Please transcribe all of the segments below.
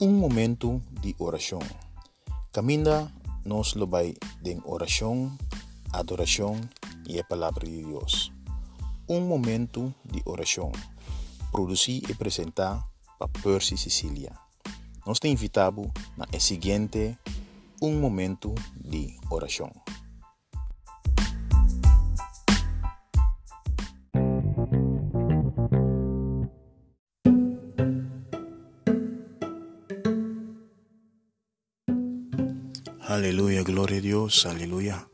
um momento de oração. Caminha nos lobai de oração, adoração e a palavra de Deus. Um momento de oração. Produzir e apresentar para Percy Sicília. Nós te invitamos na seguinte um momento de oração. Aleluya, gloria a Dios, aleluya.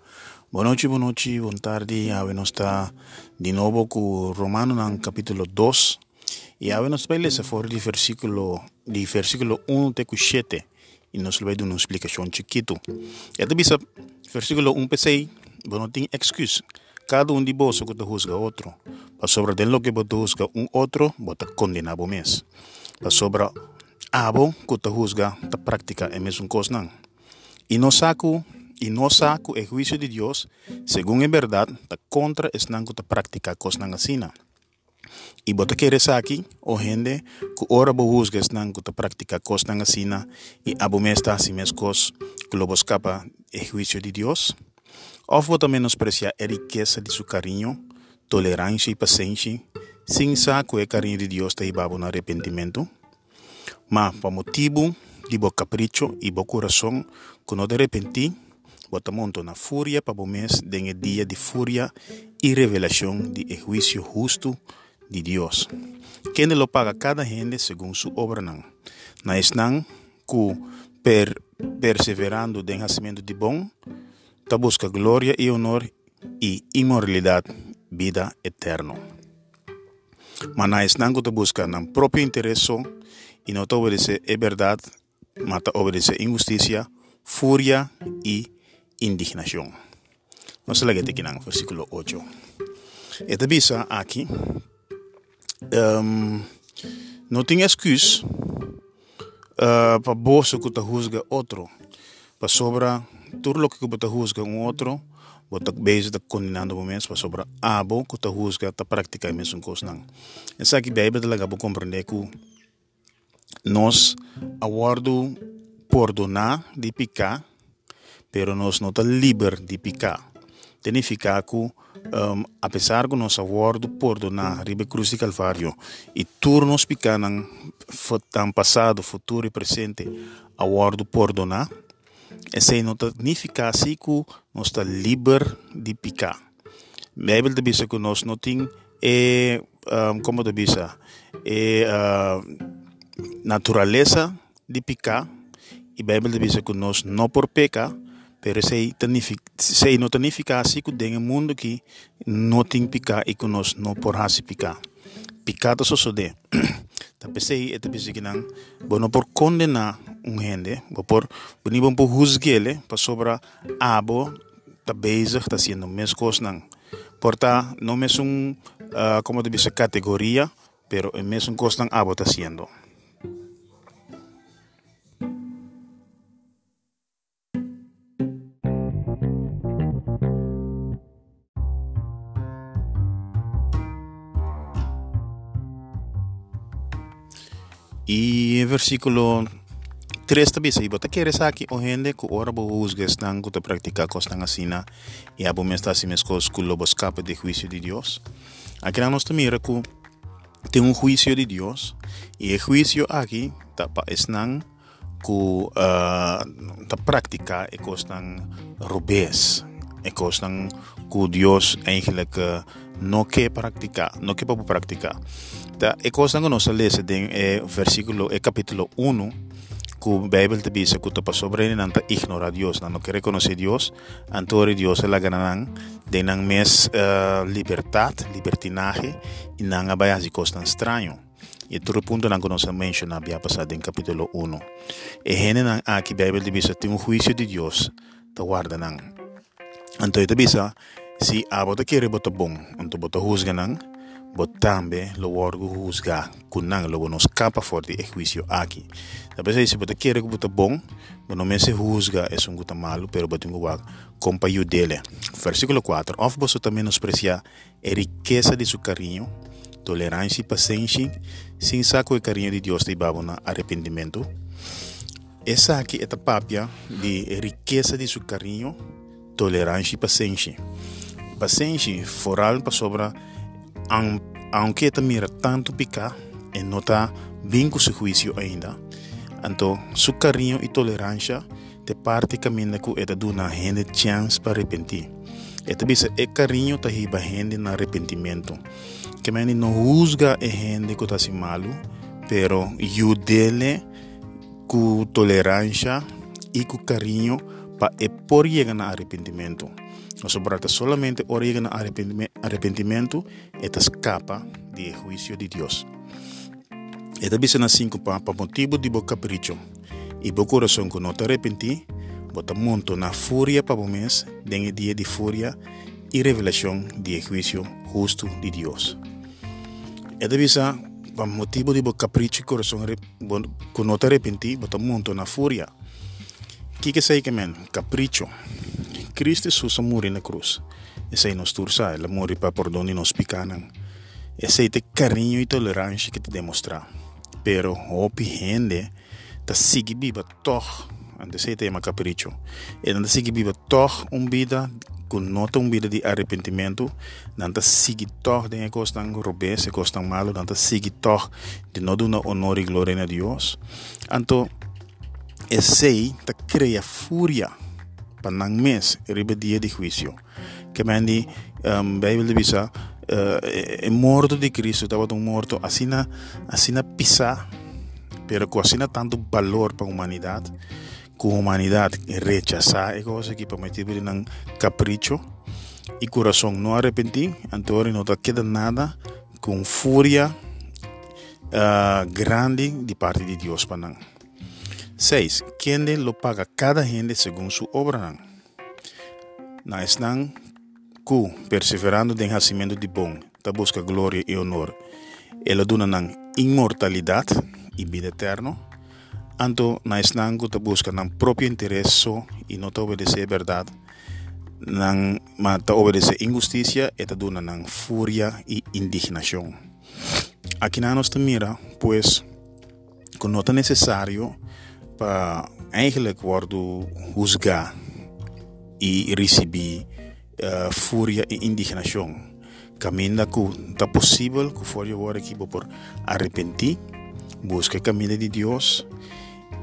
Buenas noches, buenas noches, buenas tardes. Ahora está de nuevo con Romano en el capítulo 2. Y ahora nos pele se fue del versículo, del versículo 1 de 7. Y nos le una explicación chiquito. Este bisa, versículo 1 p bueno, tiene excusa. Cada uno de vosotros que te juzga a otro. Para sobre de lo que te juzga un otro, vos te condena a mes. Para sobre abo que te juzga, te practica en mismo cosa. Y no saco, y no saco el juicio de Dios, según en verdad, ta contra es nango ta práctica cosnan asina. Y bota queres aquí, o gente, que ora bo juzga es nango ta práctica cosnan asina, y abomesta si mes cos, que lo buscapa el juicio de Dios. Of bota menosprecia a riqueza de su cariño, tolerancia y paciencia, sin saco el cariño de Dios ta ibabo no arrepentimiento. Ma, pa motivo, de bo capricho e bo coração, quando de repente, bota monto na fúria para o mês de dia de fúria e revelação de juízo justo de Deus. Quem lo paga cada gente segundo sua obra não. Na esnan, que per, perseverando de nascimento de bom, ta busca glória e honor e imoralidade, vida eterna. Mas na esnan que ta busca na próprio interesse e não te obedece é verdade mata obedece injusticia, furia y indignación. No se le aquí en versículo 8. Esta visa aquí um, no tiene excusa uh, para vos que te juzga otro, para sobra todo lo que te juzga un otro, você bezig de condenando momentos para sobre abo que te juzga te práctica mesmo coisa não. Essa aqui Bíblia talaga vou compreender que nós aguardo perdonar de picar, pero nós não está livre de picar. Significa que, um, apesar que nós aguardo perdonar ribe cruz de Calvário e turnos picar no passado, futuro e presente, aguardo perdonar, esse não significa assim que nós está livre de picar. A Bíblia diz que nós não temos, é, um, como diz, é, uh, natureza de picar e a Bíblia diz que nós não por pecar pero se se não significa assim que tem um mundo que não tem picar e que nós não por hasi picar. Picado só de tapi sei é tapi que não não por condenar um gente por não por juzgá-lo para sobra abo tá bezig tá sendo mesma coisa não porta não é um uh, como dizer categoria pero é mesmo coisa não abo tá sendo Y en versículo 3 también se iba a aquí o gente que ahora juzgues tan que te practica cosas así y abo me está así me esculo escape de juicio de Dios. Aquí la nos mira que tiene un juicio de Dios y el juicio aquí tapa es nan ku uh, ta practica e kostan rubes e kostan ku Dios eigenlijk uh, no ke practica no ke pa Da, e cosa non sa lese den e versículo e capítulo 1 ku Bible te bisa ku tapa sobre ni nanta ignora Dios nano que reconoce Dios antori Dios e la gananan de eh, nan mes uh, libertad libertinaje y nan abaya si costa extraño e todo punto nan conoce menciona había pasado en capítulo 1 e gene nan ah, aquí Bible te bisa tiene un juicio de Dios te guarda nan. Antori te bisa si abo te quiere botabon anto botahusganan bota juzga não, botambe lo wargo husga kunang lo nos capa for de juicio aqui. Talvez aí se você quer que bom, não me se husga é um guta malo, pero você tem que compa dele. Versículo 4. Of você também menosprecia a riqueza de seu carinho, tolerância e paciência, sem saco e carinho de Deus de babo na arrependimento. Essa aqui é a papia de riqueza de seu carinho, tolerância e paciência. Paciência, foral para sobra, aunque mira tanto picar, e não está bem com seu juízo ainda. Então, seu carinho e tolerância te parte que é dar uma gente chance para arrepentir. E também é carinho tá riba gente na arrependimento. Que não juzga a gente que está se malo, pero ayúdele com tolerância e com carinho para por chegar no arrependimento. Não sobrata solamente por chegar no arrependimento, e escapa do juízo de Deus. E também se assim para motivo de boca capricho e bo coração que não te arrependi, bota monto na fúria para o mês, den dia de fúria e revelação de juízo justo de Deus. E também por motivo de capricho e coração que não te arrependi, bota monto na fúria. que que sei que men? Capricho. Cristo Jesus morreu na cruz. Esse é nosso tursa, ele morreu para perdonar nos picanan. Esse é o carinho e tolerância que te demonstra. Pero, hopi gente, ta sigi biba toch, ande sei tema capricho. E ande sigi biba toch um vida com nota um vida de arrependimento, nanta sigi toch de costan robes, costan malo, nanta sigi toch de no duna honor e glória a Deus. Anto, esse ta cria fúria pandang mes ribe dia di juicio kemendi um, ehm, bible bisa uh, eh, è morto di Cristo tava un morto asina asina pisa pero con tanto valor para humanidad con humanidad rechazar e cose che promettibili un capriccio e corazon no arrepentí antore no te queda nada con furia eh, uh, grande di parte di Dios para 6. Quem lo paga cada gente segundo sua obra. Não estão ku perseverando em nascimento de bom, ta busca glória e honor. Ela duna nang imortalidade e vida eterna. Anto na esnango ta busca nang próprio interesse e não ta obedecer verdade. Nang ma ta obedecer injustiça e ta duna nang fúria e indignação. Aqui na nos mira, pues, que não é necessário para eigenlijk worden juzgar e receber uh, fúria e indignação. Caminha que está possível que for agora aqui por arrepentir, busca o caminho de Deus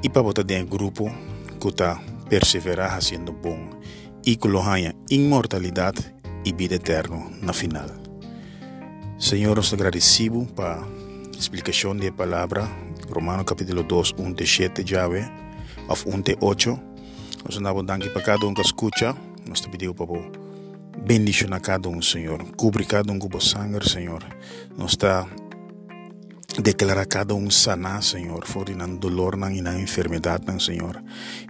e para botar dentro grupo que está perseverar fazendo bom e que lo imortalidade e vida eterna na final. Senhor, nos agradecemos para explicação da palavra Romano capítulo 2, 1 de 7 Jave, of 1 de 8. Nós andamos dando para cada um que escuta, nós te pedimos para bendición a cada um, Senhor. Cubre cada um com o sangue, Senhor. Nós está declara cada um sanar, Senhor, fora na dolor, na enfermidade, Senhor.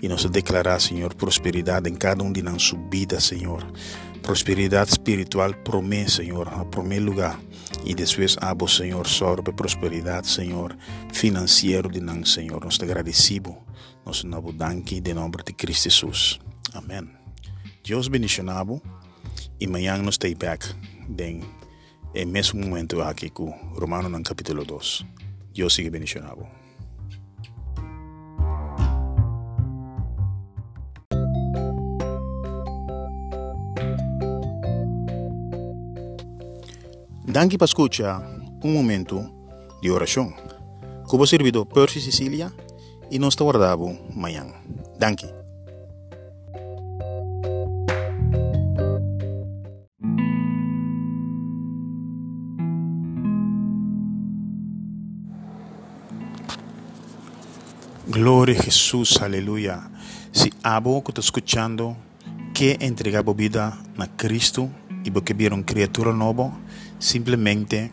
E nós declarar, Senhor, prosperidade em cada um de nossa subida, Senhor. Prosperidade espiritual promessa, Senhor, a primeiro lugar. E depois, abo, Senhor, sorbe prosperidade, Senhor, financeiro de nós, Senhor. Nós te agradecemos. Nós nos danke de nome de Cristo Jesus. Amém. Deus bendicionado e amanhã nos stay back den é mesmo momento aqui com Romano no capítulo 2. Deus siga bendicionado. Danke para escuchar um momento de oração. Como servidor Percy Sicília e nós te guardamos amanhã. Danke. Gloria a Jesús, aleluya. Si abo que está escuchando que entregaba vida a Cristo y porque vieron criatura nueva, simplemente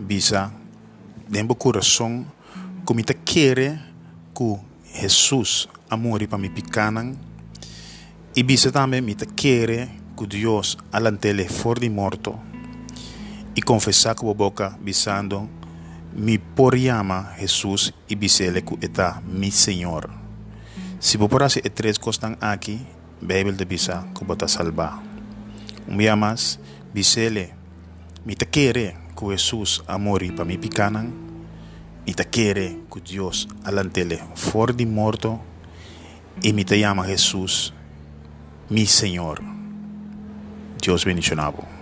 visa dentro do coração como te quer que Jesus amor para mi picanan y visa também que Deus alantele for de morto e confessar com a boca visando mi por llama Jesús y bisele que está mi Señor. Si vos por hacer tres cosas aquí, bebe de visa que vos te salva. Un día más, bisele mitakere ku Jesus amori pa mi picanang, mitakere ku Dios alantele for di morto, y mi te llama Jesús, mi Señor. Dios bendicionabo.